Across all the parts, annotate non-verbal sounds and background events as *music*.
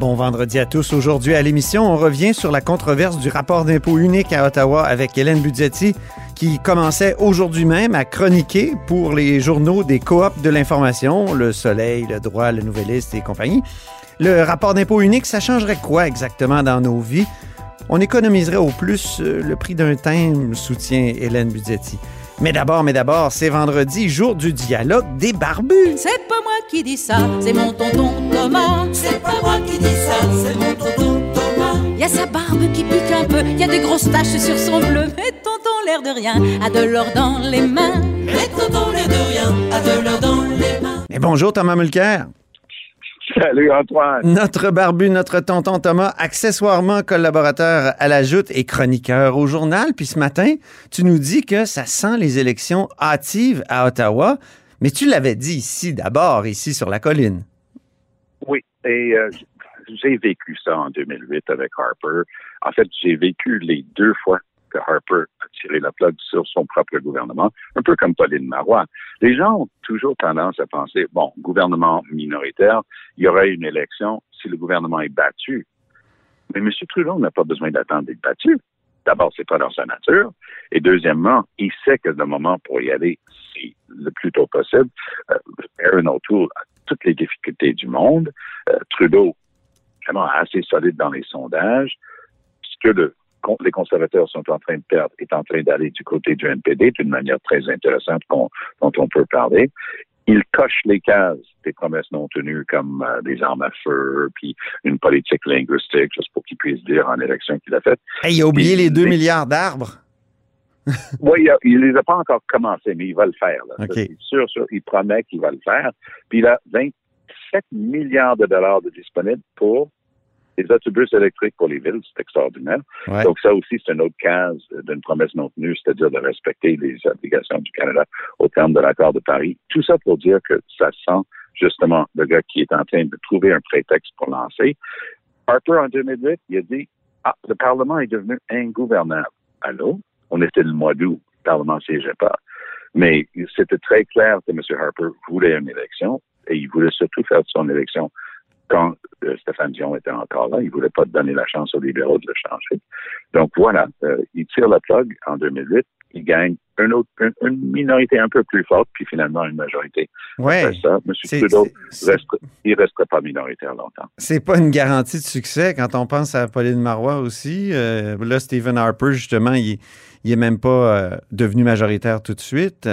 Bon vendredi à tous. Aujourd'hui à l'émission, on revient sur la controverse du rapport d'impôt unique à Ottawa avec Hélène Budzetti qui commençait aujourd'hui même à chroniquer pour les journaux des coops de l'information, Le Soleil, Le Droit, Le Nouvelliste et compagnie. Le rapport d'impôt unique, ça changerait quoi exactement dans nos vies? On économiserait au plus euh, le prix d'un thème, soutient Hélène Budzetti. Mais d'abord, mais d'abord, c'est vendredi, jour du dialogue des barbus. C'est pas moi qui dis ça, c'est mon tonton Thomas. C'est pas moi qui dis ça, c'est mon tonton Thomas. Y a sa barbe qui pique un peu, y a des grosses taches sur son bleu. Mais tonton, l'air de rien, a de l'or dans les mains. Mais tonton, l'air de rien, a de l'or dans les mains. Mais bonjour Thomas Mulcair. Salut Antoine. Notre barbu, notre tonton Thomas, accessoirement collaborateur à la Joute et chroniqueur au journal. Puis ce matin, tu nous dis que ça sent les élections hâtives à Ottawa. Mais tu l'avais dit ici d'abord, ici sur la colline. Oui, et euh, j'ai vécu ça en 2008 avec Harper. En fait, j'ai vécu les deux fois Harper a tiré la plug sur son propre gouvernement, un peu comme Pauline Marois. Les gens ont toujours tendance à penser, bon, gouvernement minoritaire, il y aura une élection si le gouvernement est battu. Mais M. Trudeau n'a pas besoin d'attendre d'être battu. D'abord, c'est pas dans sa nature. Et deuxièmement, il sait que le moment pour y aller, c'est le plus tôt possible. Euh, Aaron O'Toole a toutes les difficultés du monde. Euh, Trudeau, vraiment assez solide dans les sondages. Ce que le les conservateurs sont en train de perdre est en train d'aller du côté du NPD d'une manière très intéressante dont on peut parler. Il coche les cases des promesses non tenues comme euh, des armes à feu, puis une politique linguistique, juste pour qu'il puisse dire en élection qu'il a fait. Hey, il a oublié les 2 milliards d'arbres. *laughs* oui, il ne les a pas encore commencé, mais il va le faire. Là. Okay. Sûr, sûr, il promet qu'il va le faire. Puis il a 27 milliards de dollars de disponibles pour les autobus électriques pour les villes, c'est extraordinaire. Ouais. Donc ça aussi, c'est une autre case d'une promesse non tenue, c'est-à-dire de respecter les obligations du Canada au terme de l'accord de Paris. Tout ça pour dire que ça sent justement le gars qui est en train de trouver un prétexte pour lancer. Harper, en 2008, il a dit, ah, le Parlement est devenu ingouvernable. Allô? On était le mois d'août, le Parlement ne siégeait pas. Mais c'était très clair que M. Harper voulait une élection et il voulait surtout faire son élection quand euh, Stéphane Dion était encore là. Il ne voulait pas donner la chance aux libéraux de le changer. Donc voilà, euh, il tire la plug en 2008. Il gagne autre, une, une, minorité un peu plus forte, puis finalement une majorité. Ouais. Après ça, M. Trudeau, reste, il ne resterait pas minoritaire longtemps. C'est pas une garantie de succès quand on pense à Pauline Marois aussi. Euh, là, Stephen Harper, justement, il, il est même pas devenu majoritaire tout de suite.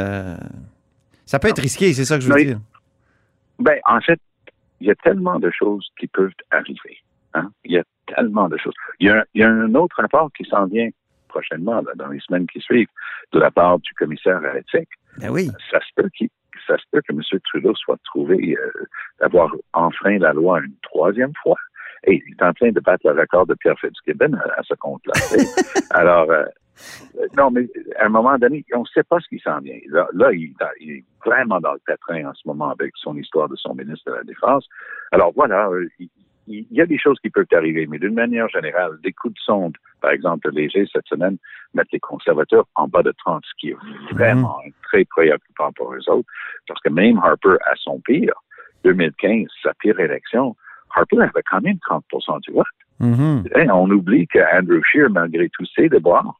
Ça peut être risqué, c'est ça que je veux Non, dire. Ben, en fait, il y a tellement de choses qui peuvent arriver. Hein? Il y a tellement de choses. Il y a, un, il y a un autre rapport qui s'en vient prochainement, dans les semaines qui suivent, de la part du commissaire à l'éthique. Ben oui. Ça se peut qu'il ça se peut que M. Trudeau soit trouvé euh, d'avoir enfreint la loi une troisième fois. Et il est en train de battre le record de Pierre Fitzgibbon à, à ce compte-là. *laughs* Alors, euh, non, mais à un moment donné, on ne sait pas ce qui s'en vient. Là, là il, il, est vraiment dans le pétrin en ce moment avec son histoire de son ministre de la Défense. Alors voilà, il, il y a des choses qui peuvent arriver, mais d'une manière générale, des coups de sonde, par exemple, léger cette semaine, mettent les conservateurs en bas de 30, ce qui est vraiment mmh. très préoccupant pour eux autres, parce que même Harper, à son pire, 2015, sa pire élection, Harper avait quand même 30% du vote. Mmh. Et on oublie que Andrew Scheer, malgré tous ses déboires,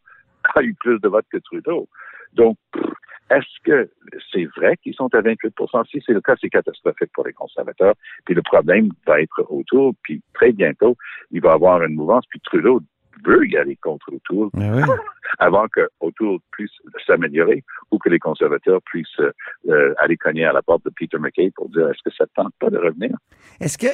a eu plus de votes que Trudeau. Donc, est-ce que c'est vrai qu'ils sont à 28% Si c'est le cas, c'est catastrophique pour les conservateurs. Puis le problème va être autour, puis très bientôt, il va y avoir une mouvance, puis Trudeau veut y aller contre oui. *laughs* avant que O'Toole puisse s'améliorer ou que les conservateurs puissent euh, aller cogner à la porte de Peter McKay pour dire est-ce que ça ne tente pas de revenir? Est-ce que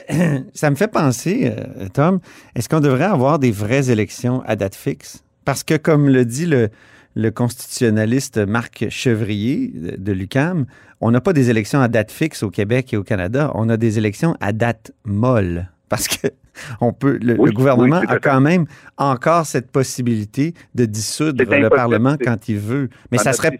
*clears throat* ça me fait penser, euh, Tom, est-ce qu'on devrait avoir des vraies élections à date fixe? Parce que, comme le dit le, le constitutionnaliste Marc Chevrier de, l'UCAM, on n'a pas des élections à date fixe au Québec et au Canada, on a des élections à date molle. Parce que *laughs* on peut, le, Oui, le gouvernement oui, a quand même encore cette possibilité de dissoudre le. Parlement quand il veut. Mais Dans ça serait.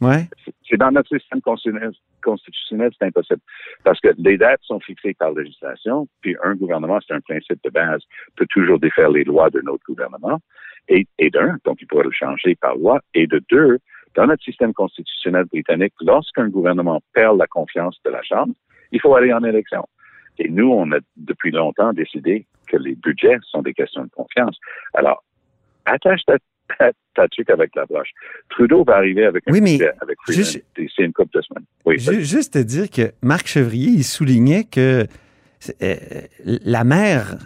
Ouais. c'est dans notre système constitutionnel, constitutionnel, c'est impossible. Parce que les dates sont fixées par législation, puis un gouvernement, c'est un principe de base, peut toujours défaire les lois d'un autre gouvernement, et, et d'un, donc il pourrait le changer par loi, et de deux, dans notre système constitutionnel britannique, lorsqu'un gouvernement perd la confiance de la Chambre, il faut aller en élection. Et nous, on a depuis longtemps décidé que les budgets sont des questions de confiance. Alors, attache ta, ta, ta tuque avec la broche. Trudeau va arriver avec un Oui, mais budget avec Freeland juste- d'ici une couple de semaines. Oui, Ju- Juste te dire que Marc Chevrier, il soulignait que euh, la mère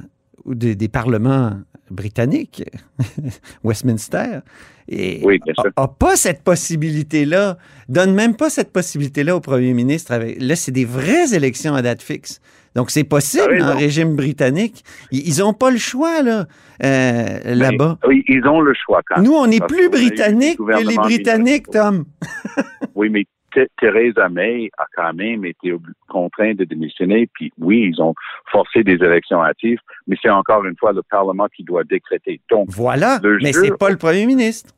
des, des parlements britanniques, *laughs* Westminster, et Oui, bien sûr. a, a pas cette possibilité-là, donne même pas cette possibilité-là au premier ministre. Avec, là, c'est des vraies élections à date fixe. Donc, c'est possible raison. le régime britannique. Ils n'ont pas le choix, là, euh, là-bas. Oui, ils ont le choix quand même. Nous, on est plus britanniques que les Britanniques. Tom. Oui, mais Theresa May a quand même été contrainte de démissionner. Puis oui, ils ont forcé des élections hâtives, mais c'est encore une fois le Parlement qui doit décréter. Donc, Voilà, Le mais c'est pas le premier ministre.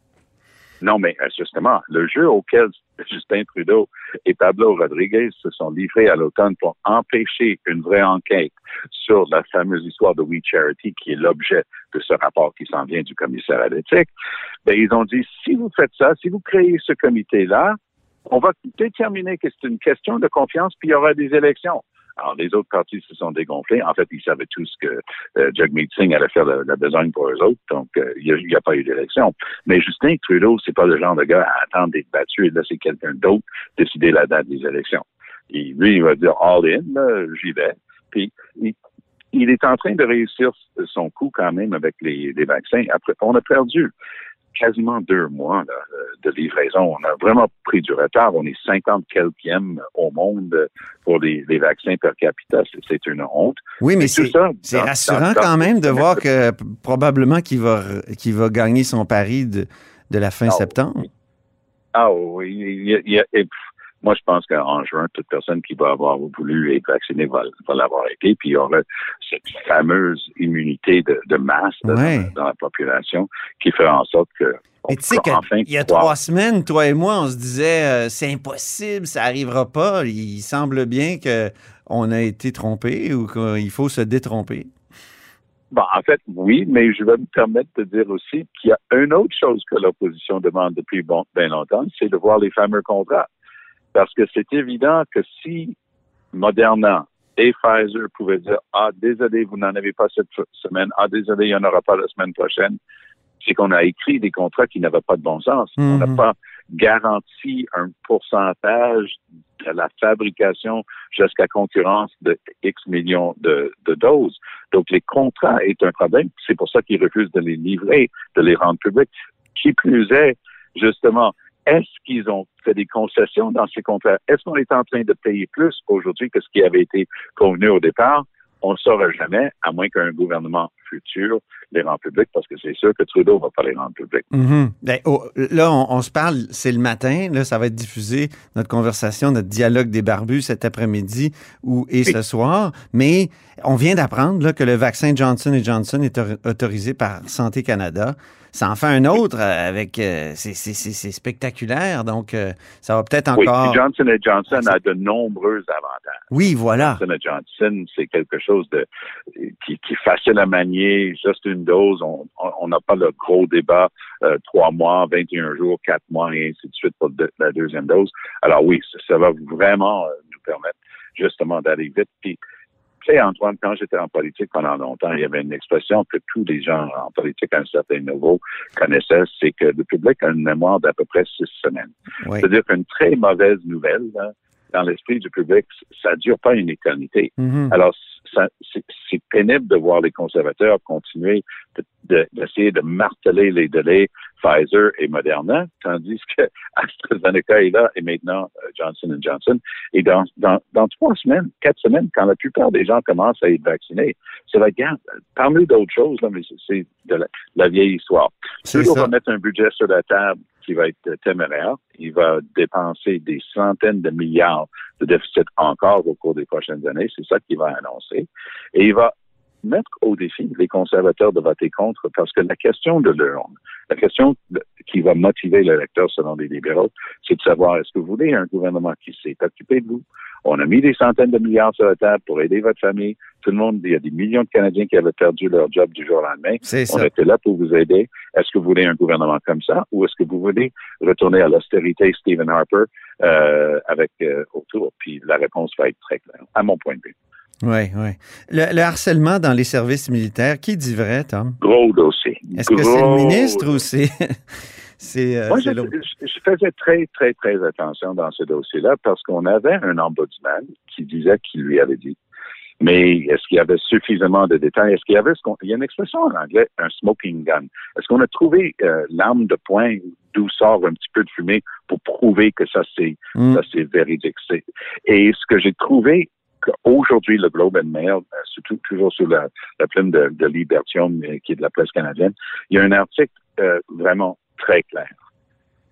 non, mais euh, justement, le jeu auquel Justin Trudeau et Pablo Rodriguez se sont livrés à l'automne pour empêcher une vraie enquête sur la fameuse histoire de We Charity, qui est l'objet de ce rapport qui s'en vient du commissaire à l'éthique, ben, ils ont dit, si vous faites ça, si vous créez ce comité-là, on va déterminer que c'est une question de confiance, puis il y aura des élections. Alors, les autres partis se sont dégonflés. En fait, ils savaient tous que euh, Jagmeet Singh allait faire la, la besogne pour eux autres, donc euh, il n'y a, pas eu d'élection. Mais Justin Trudeau, c'est pas le genre de gars à attendre d'être battu et laisser quelqu'un d'autre décider la date des élections. Lui, il va dire all in, j'y vais. Puis, il, est en train de réussir son coup quand même avec les vaccins. Après, on a perdu quasiment deux mois là, de livraison. On a vraiment pris du retard. On est 50 quelquième au monde pour les, les vaccins per capita. C'est- une honte. Oui, mais c'est dans- rassurant dans- quand même de voir que probablement qu'il va, va gagner son pari de, de la fin Ah, septembre. Ah oui, il y a- il pff, moi je pense qu'en juin, toute personne qui va avoir voulu être vaccinée va, va l'avoir été, puis il y aura cette fameuse immunité de, de masse Ouais. dans, dans la population qui fera en sorte que Et tu sais pourra enfin qu'il y a trois semaines, toi et moi, on se disait euh, c'est impossible, ça arrivera pas. Il semble bien que on a été trompé ou qu'il faut se détromper. Bon, en fait, oui, mais je vais me permettre de dire aussi qu'il y a une autre chose que l'opposition demande depuis bon, bien longtemps, c'est de voir les fameux contrats. Parce que c'est évident que si Moderna et Pfizer pouvaient dire Ah, désolé, vous n'en avez pas cette semaine, ah, désolé, il n'y en aura pas la semaine prochaine, c'est qu'on a écrit des contrats qui n'avaient pas de bon sens. On n'a Mhm. pas garanti un pourcentage de la fabrication jusqu'à concurrence de X millions de, de doses. Donc, les contrats est un problème. C'est pour ça qu'ils refusent de les livrer, de les rendre publics. Qui plus est, justement, est-ce qu'ils ont fait des concessions dans ces contrats? Est-ce qu'on est en train de payer plus aujourd'hui que ce qui avait été convenu au départ? On ne saura jamais, à moins qu'un gouvernement futur les rend publics, parce que c'est sûr que Trudeau va pas les rendre publics. Mhm. Ben, oh, là, on, on se parle, c'est le matin. Là, ça va être diffusé, notre conversation, notre dialogue des barbus cet après-midi ou, et ce soir. Mais on vient d'apprendre que le vaccin Johnson Johnson est au- autorisé par Santé Canada. Ça en fait un autre euh, avec. euh, c'est- spectaculaire. Donc, euh, ça va peut-être Oui, encore. puis Johnson Johnson a de nombreux avantages. Oui, voilà. Johnson Johnson, c'est quelque chose de qui, qui est facile à manier, juste une dose. On n'a pas le gros débat euh, trois mois, 21 jours, quatre mois et ainsi de suite pour de- la deuxième dose. Alors oui, ça, ça va vraiment euh, nous permettre justement d'aller vite. Puis, tu sais, Antoine, quand j'étais en politique pendant longtemps, il y avait une expression que tous les gens en politique à un certain niveau connaissaient, c'est que le public a une mémoire d'à peu près six semaines. Oui. C'est-à-dire qu'une très mauvaise nouvelle, là, dans l'esprit du public, ça dure pas une éternité. Mhm. Alors, ça, c'est, pénible de voir les conservateurs continuer de- de- d'essayer de marteler les délais Pfizer et Moderna, tandis que *laughs* AstraZeneca est là et maintenant euh, Johnson Johnson. Et dans, dans, dans trois semaines, quatre semaines, quand la plupart des gens commencent à être vaccinés, c'est la garde. Parle-nous d'autres choses, là, mais c'est- de la, la vieille histoire. Ça. va mettre un budget sur la table qui va être téméraire. Il va dépenser des centaines de milliards de déficit encore au cours des prochaines années. C'est ça qu'il va annoncer. Et il va mettre au défi les conservateurs de voter contre parce que la question de l'urne, la question qui va motiver l'électeur selon les libéraux, c'est de savoir est-ce que vous voulez un gouvernement qui s'est occupé de vous? On a mis des centaines de milliards sur la table pour aider votre famille. Tout le monde, il y a des millions de Canadiens qui avaient perdu leur job du jour au lendemain. On était là pour vous aider. Est-ce que vous voulez un gouvernement comme ça ou est-ce que vous voulez retourner à l'austérité Stephen Harper euh, avec euh, autour? Puis la réponse va être très claire, à mon point de vue. Oui, oui. Le, le harcèlement dans les services militaires, qui dit vrai, Tom? Gros dossier. Est-ce que c'est le ministre ou c'est. *laughs* c'est euh, Moi, je, je- faisais très, très, très attention dans ce dossier-là parce qu'on avait un ombudsman qui disait qu'il lui avait dit. Mais est-ce qu'il y avait suffisamment de détails? Est-ce qu'il y avait ce il y a une expression en anglais, un smoking gun. Est-ce qu'on a trouvé euh, l'arme de poing d'où sort un petit peu de fumée pour prouver que ça c'est, Mm. ça c'est véridique? Et ce que j'ai trouvé qu'aujourd'hui, le Globe and Mail, euh, surtout toujours sous la, plume de, de Libertium, euh, qui est de la presse canadienne, il y a un article euh, vraiment très clair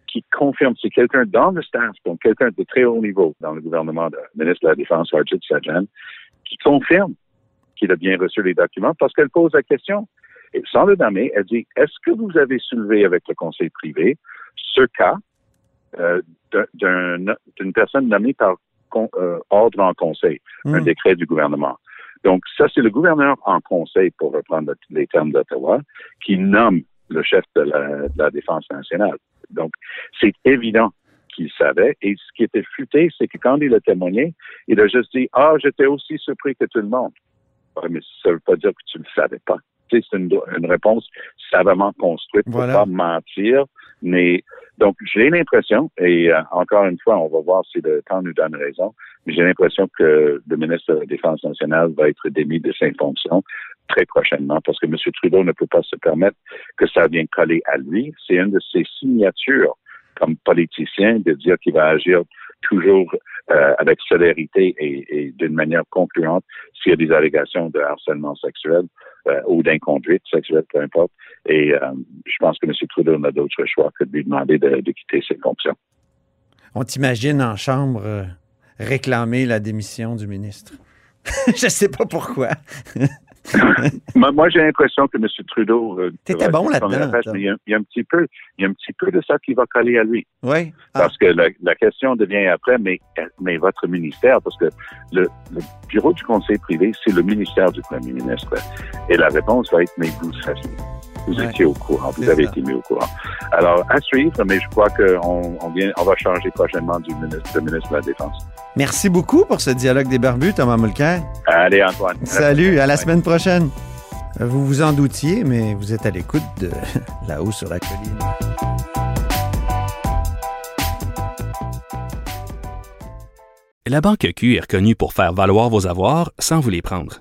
qui confirme, c'est quelqu'un dans le staff, donc quelqu'un de très haut niveau dans le gouvernement, le ministre de la Défense, Arjit Sajjan, qui confirme qu'il a bien reçu les documents parce qu'elle pose la question. Et sans le nommer, elle dit, est-ce que vous avez soulevé avec le conseil privé ce cas d'un- d'un- d'une personne nommée par con- euh, ordre en conseil, un Mm. décret du gouvernement? Donc, ça, c'est le gouverneur en conseil, pour reprendre les termes d'Ottawa, qui nomme le chef de la, de la Défense nationale. Donc, c'est évident qu'il savait. Et ce qui était futé, c'est que quand il a témoigné, il a juste dit, ah, j'étais aussi surpris que tout le monde. Ouais, mais ça veut pas dire que tu ne le savais pas. C'est une, une réponse savamment construite pour Voilà. pas mentir. Mais donc, j'ai l'impression, et euh, encore une fois, on va voir si le temps nous donne raison, mais j'ai l'impression que le ministre de la Défense nationale va être démis de ses fonctions très prochainement parce que M. Trudeau ne peut pas se permettre que ça vienne coller à lui. C'est une de ses signatures comme politicien de dire qu'il va agir toujours euh, avec célérité et, d'une manière concluante s'il y a des allégations de harcèlement sexuel euh, ou d'inconduite sexuelle, peu importe. Et euh, je pense que M. Trudeau n'a d'autre choix que de lui demander de, de quitter ses fonctions. On t'imagine en chambre réclamer la démission du ministre. *laughs* Je sais pas pourquoi. *laughs* moi, j'ai l'impression que M. Trudeau. euh, T'étais va- bon là-dedans, Il y, a, il y a un petit peu, il y a un petit peu de ça qui va coller à lui. Oui. Ah, Parce que la, la question devient après, mais, mais votre ministère, parce que le, le bureau du conseil privé, c'est le ministère du premier ministre. Et la réponse va être, mais vous saviez. Vous Ouais. étiez au courant, vous avez ça. été mis au courant. Alors, à suivre, mais je crois qu'on on vient, on va changer prochainement du ministre, de ministre de la Défense. Merci beaucoup pour ce dialogue des barbus, Thomas Mulcair. Allez, Antoine. Salut, à la semaine prochaine. Vous vous en doutiez, mais vous êtes à l'écoute de *laughs* là-haut sur la colline. La Banque Q est reconnue pour faire valoir vos avoirs sans vous les prendre.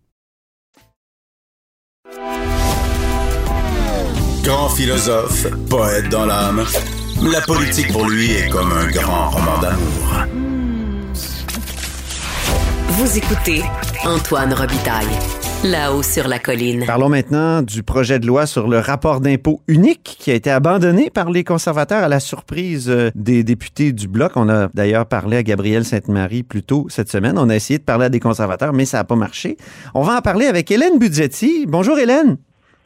Grand philosophe, poète dans l'âme, la politique pour lui est comme un grand roman d'amour. Vous écoutez Antoine Robitaille, là-haut sur la colline. Parlons maintenant du projet de loi sur le rapport d'impôt unique qui a été abandonné par les conservateurs à la surprise euh, des députés du Bloc. On a d'ailleurs parlé à Gabriel Sainte-Marie plus tôt cette semaine. On a essayé de parler à des conservateurs, mais ça n'a pas marché. On va en parler avec Hélène Budgetti. Bonjour Hélène.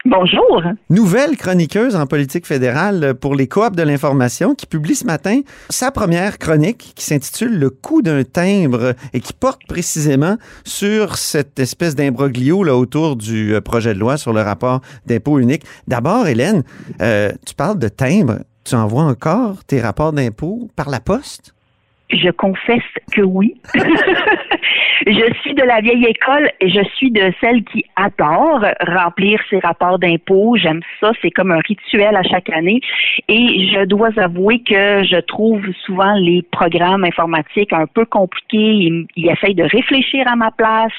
Bonjour. Nouvelle chroniqueuse en politique fédérale pour les coops de l'information qui publie ce matin sa première chronique qui s'intitule Le coût d'un timbre et qui porte précisément sur cette espèce d'imbroglio là autour du euh, projet de loi sur le rapport d'impôt unique. D'abord, Hélène, euh, tu parles de timbre. Tu envoies encore tes rapports d'impôt par la poste? Je confesse que oui. *laughs* je suis de la vieille école et je suis de celle qui adore remplir ses rapports d'impôts. J'aime ça, c'est comme un rituel à chaque année. Et je dois avouer que je trouve souvent les programmes informatiques un peu compliqués. Ils, ils essayent de réfléchir à ma place.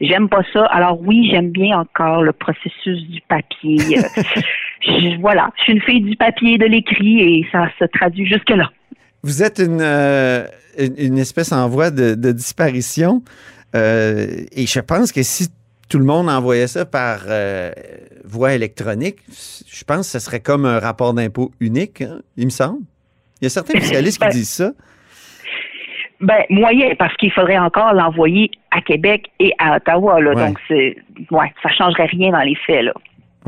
J'aime pas ça. Alors oui, j'aime bien encore le processus du papier. *laughs* je, voilà, je suis une fille du papier de l'écrit et ça se traduit jusque là. Vous êtes une, euh, une espèce en voie de, disparition. Euh, et je pense que si tout le monde envoyait ça par euh, voie électronique, je pense que ce serait comme un rapport d'impôt unique, hein, il me semble. Il y a certains fiscalistes qui ben, disent ça. Ben, moyen, parce qu'il faudrait encore l'envoyer à Québec et à Ottawa. Là, Donc, c'est, ouais, ça changerait rien dans les faits. Là.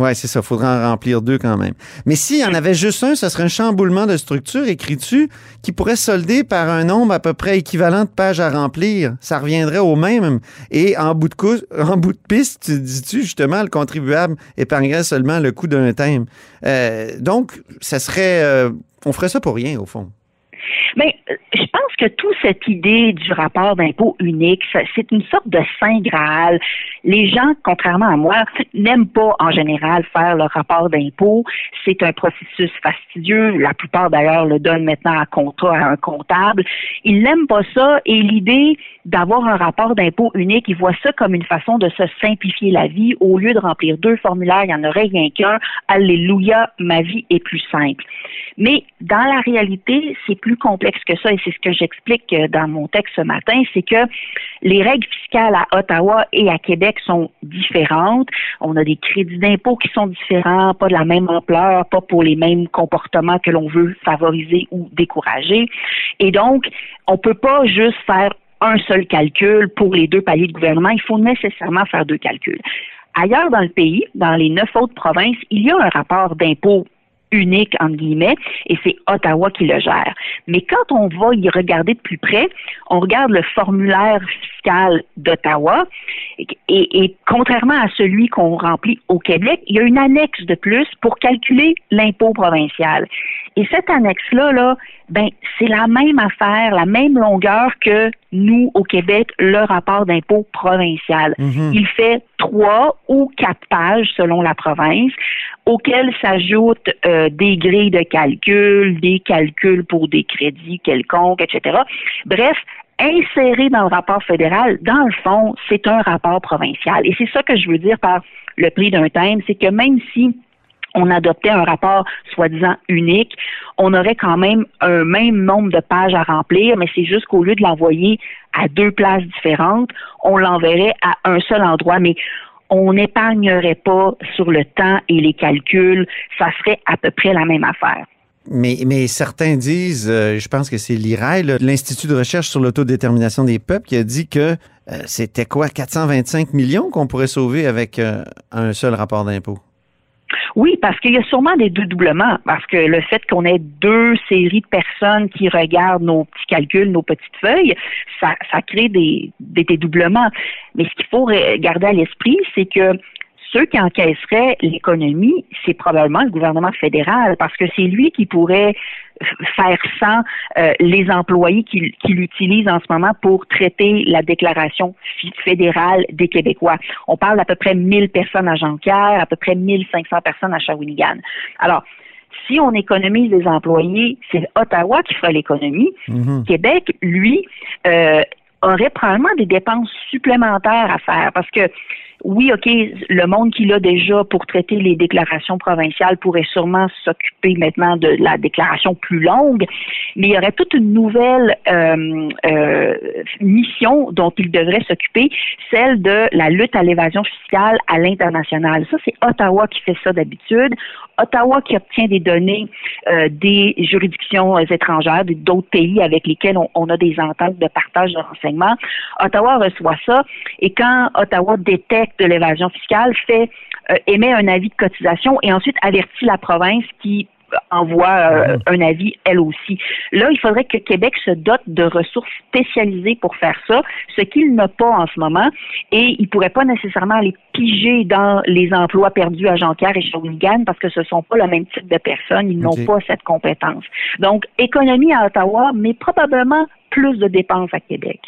Oui, c'est ça. Il faudrait en remplir deux quand même. Mais s'il y en avait juste un, ce serait un chamboulement de structure, écrit-tu, qui pourrait solder par un nombre à peu près équivalent de pages à remplir. Ça reviendrait au même. Et en bout de, *laughs* en bout de piste, tu dis-tu, justement, le contribuable épargnerait seulement le coût d'un thème. Euh, donc, ça serait... Euh, on ferait ça pour rien, au fond. Mais je pense que toute cette idée du rapport d'impôt unique, c'est une sorte de saint graal. Les gens, contrairement à moi, n'aiment pas en général faire le rapport d'impôt. C'est un processus fastidieux. La plupart d'ailleurs le donnent maintenant à contrat à un comptable. Ils n'aiment pas ça et l'idée d'avoir un rapport d'impôt unique, ils voient ça comme une façon de se simplifier la vie. Au lieu de remplir deux formulaires, il n'y en aurait rien qu'un. Alléluia, ma vie est plus simple. Mais dans la réalité, c'est plus complexe que ça et c'est ce que j'explique euh, dans mon texte ce matin, c'est que les règles fiscales à Ottawa et à Québec sont différentes. On a des crédits d'impôt qui sont différents, pas de la même ampleur, pas pour les mêmes comportements que l'on veut favoriser ou décourager. Et donc, on peut pas juste faire un seul calcul pour les deux paliers de gouvernement. Il faut nécessairement faire deux calculs. Ailleurs dans le pays, dans les neuf autres provinces, il y a un rapport d'impôt unique, entre guillemets, et c'est Ottawa qui le gère. Mais quand on va y regarder de plus près, on regarde le formulaire fiscal d'Ottawa, et, et, contrairement à celui qu'on remplit au Québec, il y a une annexe de plus pour calculer l'impôt provincial. Et cette annexe-là, là, ben, c'est la même affaire, la même longueur que nous, au Québec, le rapport d'impôt provincial. Mhm. Il fait trois ou quatre pages selon la province, auxquelles s'ajoutent euh, des grilles de calcul, des calculs pour des crédits quelconques, etc. Bref, inséré dans le rapport fédéral, dans le fond, c'est un rapport provincial. Et c'est ça que je veux dire par le prix d'un thème, c'est que même si on adoptait un rapport soi-disant unique, on aurait quand même un même nombre de pages à remplir, mais c'est juste qu'au lieu de l'envoyer à deux places différentes, on l'enverrait à un seul endroit. Mais on n'épargnerait pas sur le temps et les calculs, ça serait à peu près la même affaire. Mais, certains disent, euh, je pense que c'est l'IRAI, l'Institut de recherche sur l'autodétermination des peuples, qui a dit que euh, c'était quoi, 425 millions qu'on pourrait sauver avec euh, un seul rapport d'impôt? Oui, parce qu'il y a sûrement des dédoublements, parce que le fait qu'on ait deux séries de personnes qui regardent nos petits calculs, nos petites feuilles, ça, ça crée des, des dédoublements. Mais ce qu'il faut garder à l'esprit, c'est que ceux qui encaisseraient l'économie, c'est probablement le gouvernement fédéral, parce que c'est lui qui pourrait faire sans euh, les employés qui, qui l'utilisent en ce moment pour traiter la déclaration fédérale des Québécois. On parle d'à peu près 1000 personnes à Jonquière, à peu près 1500 personnes à Shawinigan. Alors, si on économise les employés, c'est Ottawa qui fera l'économie. Mm-hmm. Québec, lui, euh, aurait probablement des dépenses supplémentaires à faire parce que oui, OK, le monde qui l'a déjà pour traiter les déclarations provinciales pourrait sûrement s'occuper maintenant de la déclaration plus longue, mais il y aurait toute une nouvelle euh, euh, mission dont il devrait s'occuper, celle de la lutte à l'évasion fiscale à l'international. Ça, c'est Ottawa qui fait ça d'habitude. Ottawa qui obtient des données euh, des juridictions étrangères, d'autres pays avec lesquels on, a des ententes de partage de renseignements. Ottawa reçoit ça et quand Ottawa détecte de l'évasion fiscale, fait euh, émet un avis de cotisation et ensuite avertit la province qui envoie euh, Mhm. un avis elle aussi. Là, il faudrait que Québec se dote de ressources spécialisées pour faire ça, ce qu'il n'a pas en ce moment, et il pourrait pas nécessairement aller piger dans les emplois perdus à Jonquière et Shawinigan parce que ce sont pas le même type de personnes, ils n'ont pas cette compétence. Donc, économie à Ottawa, mais probablement plus de dépenses à Québec.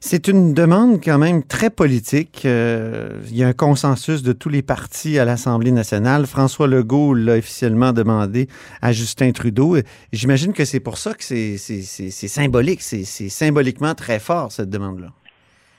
C'est une demande quand même très politique. Euh, il y a un consensus de tous les partis à l'Assemblée nationale. François Legault l'a officiellement demandé à Justin Trudeau. J'imagine que c'est pour ça que c'est symbolique. C'est symboliquement très fort, cette demande-là.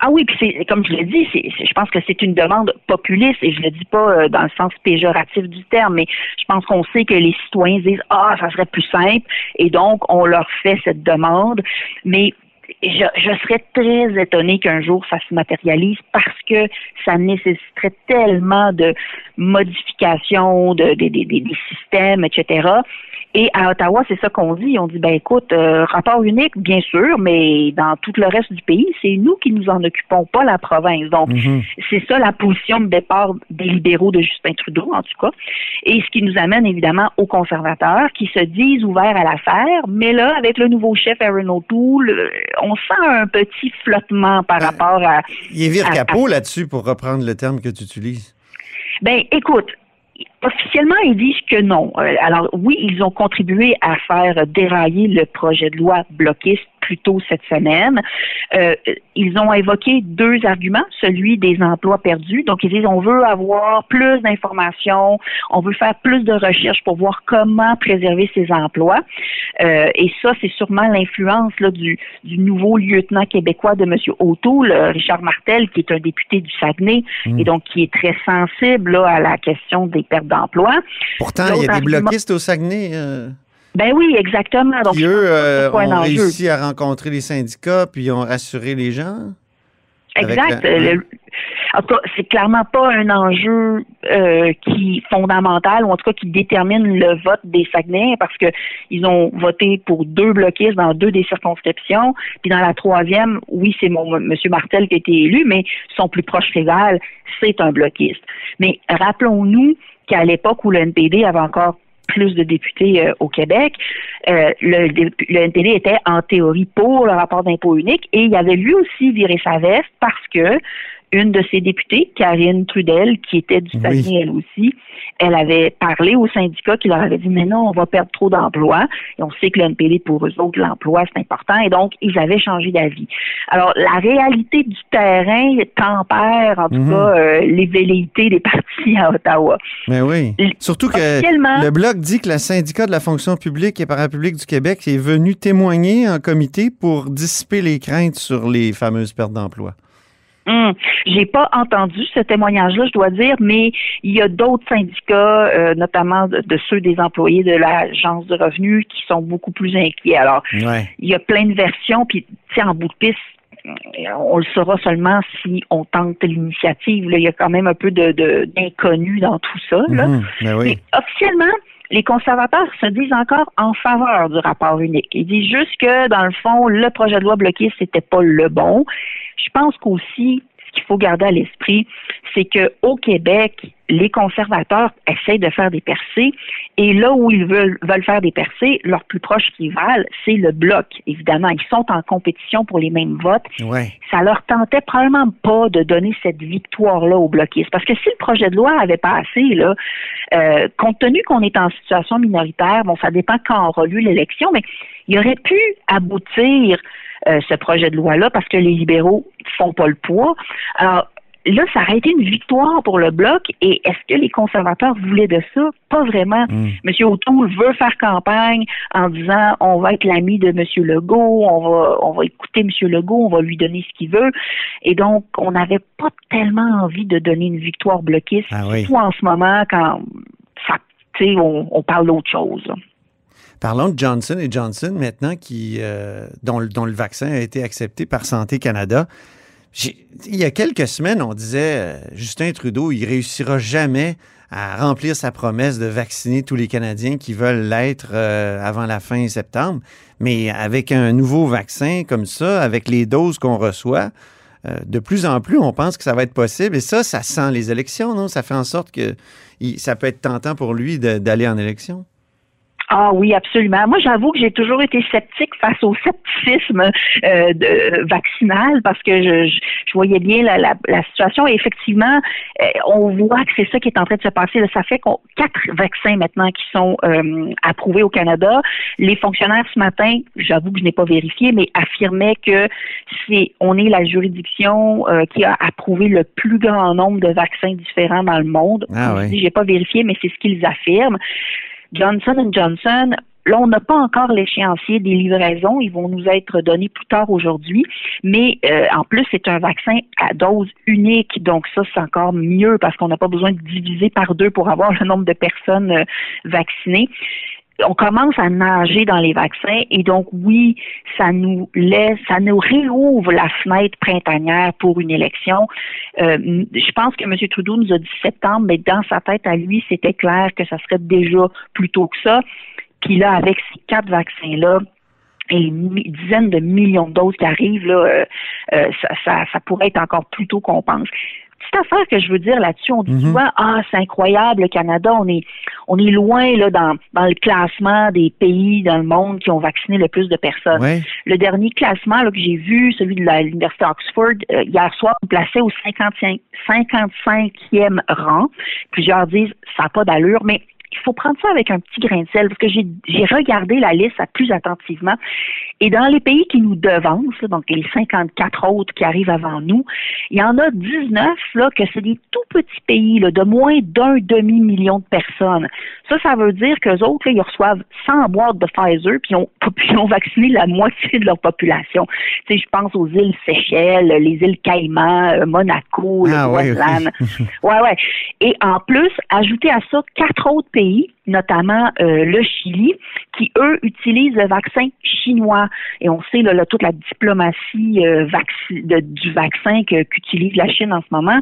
Ah oui, puis c'est comme je l'ai dit, je pense que c'est une demande populiste et je le dis pas euh, dans le sens péjoratif du terme, mais je pense qu'on sait que les citoyens disent ah ça serait plus simple et donc on leur fait cette demande, mais je, je serais très étonnée qu'un jour ça se matérialise parce que ça nécessiterait tellement de modifications de, des- systèmes, etc. Et à Ottawa, c'est ça qu'on dit. On dit, ben écoute, euh, rapport unique, bien sûr, mais dans tout le reste du pays, c'est nous qui nous en occupons, pas la province. Donc, Mhm. c'est ça la position de départ des libéraux de Justin Trudeau, en tout cas. Et ce qui nous amène évidemment aux conservateurs qui se disent ouverts à l'affaire, mais là, avec le nouveau chef Aaron O'Toole, euh, on sent un petit flottement par rapport à... Il est vire capot là-dessus, pour reprendre le terme que tu utilises. Ben, écoute, officiellement, ils disent que non. Euh, alors, oui, ils ont contribué à faire dérailler le projet de loi bloquiste plus tôt cette semaine. Euh, ils ont évoqué deux arguments, celui des emplois perdus. Donc, ils disent on veut avoir plus d'informations, on veut faire plus de recherches pour voir comment préserver ces emplois. Euh, et ça, c'est sûrement l'influence du, du nouveau lieutenant québécois de M. O'Toole, euh, Richard Martel, qui est un député du Saguenay Mm. et donc qui est très sensible là, à la question des pertes d'emploi. Pourtant, il y a des argument- bloquistes au Saguenay euh, Ben oui, exactement. Donc, eux, euh, ont réussi à rencontrer les syndicats puis ont rassuré les gens. Exact. la- le- en tout cas, c'est clairement pas un enjeu euh, qui fondamental ou en tout cas qui détermine le vote des Saguenayens parce que ils ont voté pour deux bloquistes dans deux des circonscriptions. Puis dans la troisième, oui, c'est mon Monsieur Martel qui a été élu, mais son plus proche rival, c'est un bloquiste. Mais rappelons-nous qu'à l'époque où le NPD avait encore plus de députés euh, au Québec. Euh, le, le NPD était en théorie pour le rapport d'impôt unique et il avait lui aussi viré sa veste parce que une de ses députées, Karine Trudel, qui était du Oui. Saguenay elle aussi, elle avait parlé au syndicat qui leur avait dit mais non, on va perdre trop d'emplois. Et on sait que le NPD, pour eux autres, l'emploi, c'est important. Et donc, ils avaient changé d'avis. Alors, la réalité du terrain tempère, en tout Mhm. cas, euh, les velléités des *laughs* partis à Ottawa. Mais oui. L- Surtout que le Bloc dit que le syndicat de la fonction publique et parapublique du Québec est venu témoigner en comité pour dissiper les craintes sur les fameuses pertes d'emploi. Hum, J'ai pas entendu ce témoignage-là, je dois dire, mais il y a d'autres syndicats, euh, notamment de, de ceux des employés de l'Agence de revenus, qui sont beaucoup plus inquiets. Alors, Ouais. il y a plein de versions, puis en bout de piste, on le saura seulement si on tente l'initiative. Il y a quand même un peu de de- d'inconnu dans tout ça. Là. Mhm. Ben oui. Mais officiellement, les conservateurs se disent encore en faveur du rapport unique. Ils disent juste que, dans le fond, le projet de loi bloqué, c'était pas le bon. Je pense qu'aussi, faut garder à l'esprit, c'est que au Québec, les conservateurs essayent de faire des percées et là où ils veulent, veulent faire des percées, leur plus proche rival, c'est le bloc. Évidemment, ils sont en compétition pour les mêmes votes Ouais. ça leur tentait probablement pas de donner cette victoire-là aux bloquistes. Parce que si le projet de loi avait passé, là, euh, compte tenu qu'on est en situation minoritaire, bon, ça dépend quand aura lieu l'élection, mais il aurait pu aboutir euh, ce projet de loi-là parce que les libéraux font pas le poids. Alors, là, ça aurait été une victoire pour le bloc. Et est-ce que les conservateurs voulaient de ça? Pas vraiment. Mm. M. O'Toole veut faire campagne en disant on va être l'ami de M. Legault, on va, on va écouter M. Legault, on va lui donner ce qu'il veut. Et donc, on n'avait pas tellement envie de donner une victoire bloquiste, Ah oui. surtout en ce moment quand ça, tu sais, on, on parle d'autre chose. Parlons de Johnson et Johnson maintenant, qui, euh, dont, le- dont le vaccin a été accepté par Santé Canada. Il y a quelques semaines, on disait euh, Justin Trudeau, il réussira jamais à remplir sa promesse de vacciner tous les Canadiens qui veulent l'être euh, avant la fin septembre. Mais avec un nouveau vaccin comme ça, avec les doses qu'on reçoit, euh, de plus en plus, on pense que ça va être possible. Et ça, ça sent les élections, non? Ça fait en sorte que ça peut être tentant pour lui d'aller en élection. Ah oui, absolument. Moi, j'avoue que j'ai toujours été sceptique face au scepticisme euh, de, vaccinal parce que je, je, voyais bien la, la, la, situation et effectivement, euh, on voit que c'est ça qui est en train de se passer. Ça fait qu'on quatre vaccins maintenant qui sont euh, approuvés au Canada. Les fonctionnaires ce matin, j'avoue que je n'ai pas vérifié, mais affirmaient que c'est on est la juridiction qui a approuvé le plus grand nombre de vaccins différents dans le monde. Ah, oui. J'ai pas vérifié, mais c'est ce qu'ils affirment. Johnson Johnson, Là, on n'a pas encore l'échéancier des livraisons. Ils vont nous être donnés plus tard aujourd'hui. Mais euh, en plus, c'est un vaccin à dose unique. Donc ça, c'est encore mieux parce qu'on n'a pas besoin de diviser par deux pour avoir le nombre de personnes euh, vaccinées on commence à nager dans les vaccins et donc oui, ça nous laisse, ça nous réouvre la fenêtre printanière pour une élection. Euh, je pense que M. Trudeau nous a dit septembre, mais dans sa tête à lui, c'était clair que ça serait déjà plus tôt que ça. Puis là, avec ces quatre vaccins-là, et les dizaines de millions de doses qui arrivent, là, euh, euh, ça, ça, ça, pourrait être encore plus tôt qu'on pense petite affaire que je veux dire là-dessus, on dit mhm. souvent ah c'est incroyable le Canada, on est on est loin là dans dans le classement des pays dans le monde qui ont vacciné le plus de personnes. Le dernier classement là, que j'ai vu, celui de l'université Oxford euh, hier soir, on plaçait au 55 55e rang. Plusieurs disent ça n'a pas d'allure, mais il faut prendre ça avec un petit grain de sel parce que j'ai regardé la liste plus attentivement. Et dans les pays qui nous devancent, donc les 54 autres qui arrivent avant nous, il y en a 19 là, que c'est des tout petits pays là, de moins d'un demi-million de personnes. Ça, ça veut dire qu'eux autres, là, ils reçoivent 100 boîtes de Pfizer puis ils *laughs* ont, puis ont vacciné la moitié de leur population. Tu sais, je pense aux îles Seychelles, les îles Caïmans, euh, Monaco, le ah, ouais, *laughs* ouais, ouais. Et en plus, ajouter à ça quatre autres pays notamment euh, le Chili, qui, eux, utilisent le vaccin chinois. Et on sait là, toute la diplomatie euh, du vaccin qu'utilise la Chine en ce moment.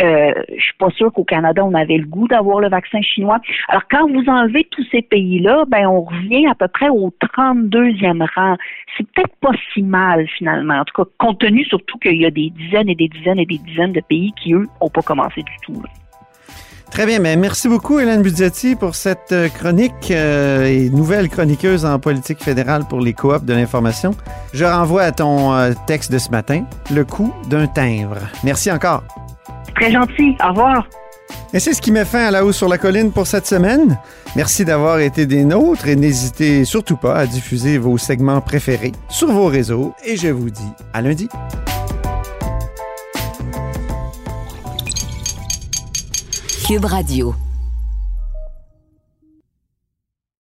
Euh, je suis pas sûre qu'au Canada, on avait le goût d'avoir le vaccin chinois. Alors, quand vous enlevez tous ces pays-là, ben on revient à peu près au 32e rang. C'est peut-être pas si mal, finalement. En tout cas, compte tenu surtout qu'il y a des dizaines et des dizaines et des dizaines de pays qui, eux, n'ont pas commencé du tout. Très bien, mais merci beaucoup Hélène Budgetti pour cette euh, chronique euh, et nouvelle chroniqueuse en politique fédérale pour les coops de l'information. Je renvoie à ton euh, texte de ce matin, le coût d'un timbre. Merci encore. Très gentil. Au revoir. Et c'est ce qui met fin à la hausse sur la colline pour cette semaine. Merci d'avoir été des nôtres et n'hésitez surtout pas à diffuser vos segments préférés sur vos réseaux et je vous dis à lundi. Cube Radio.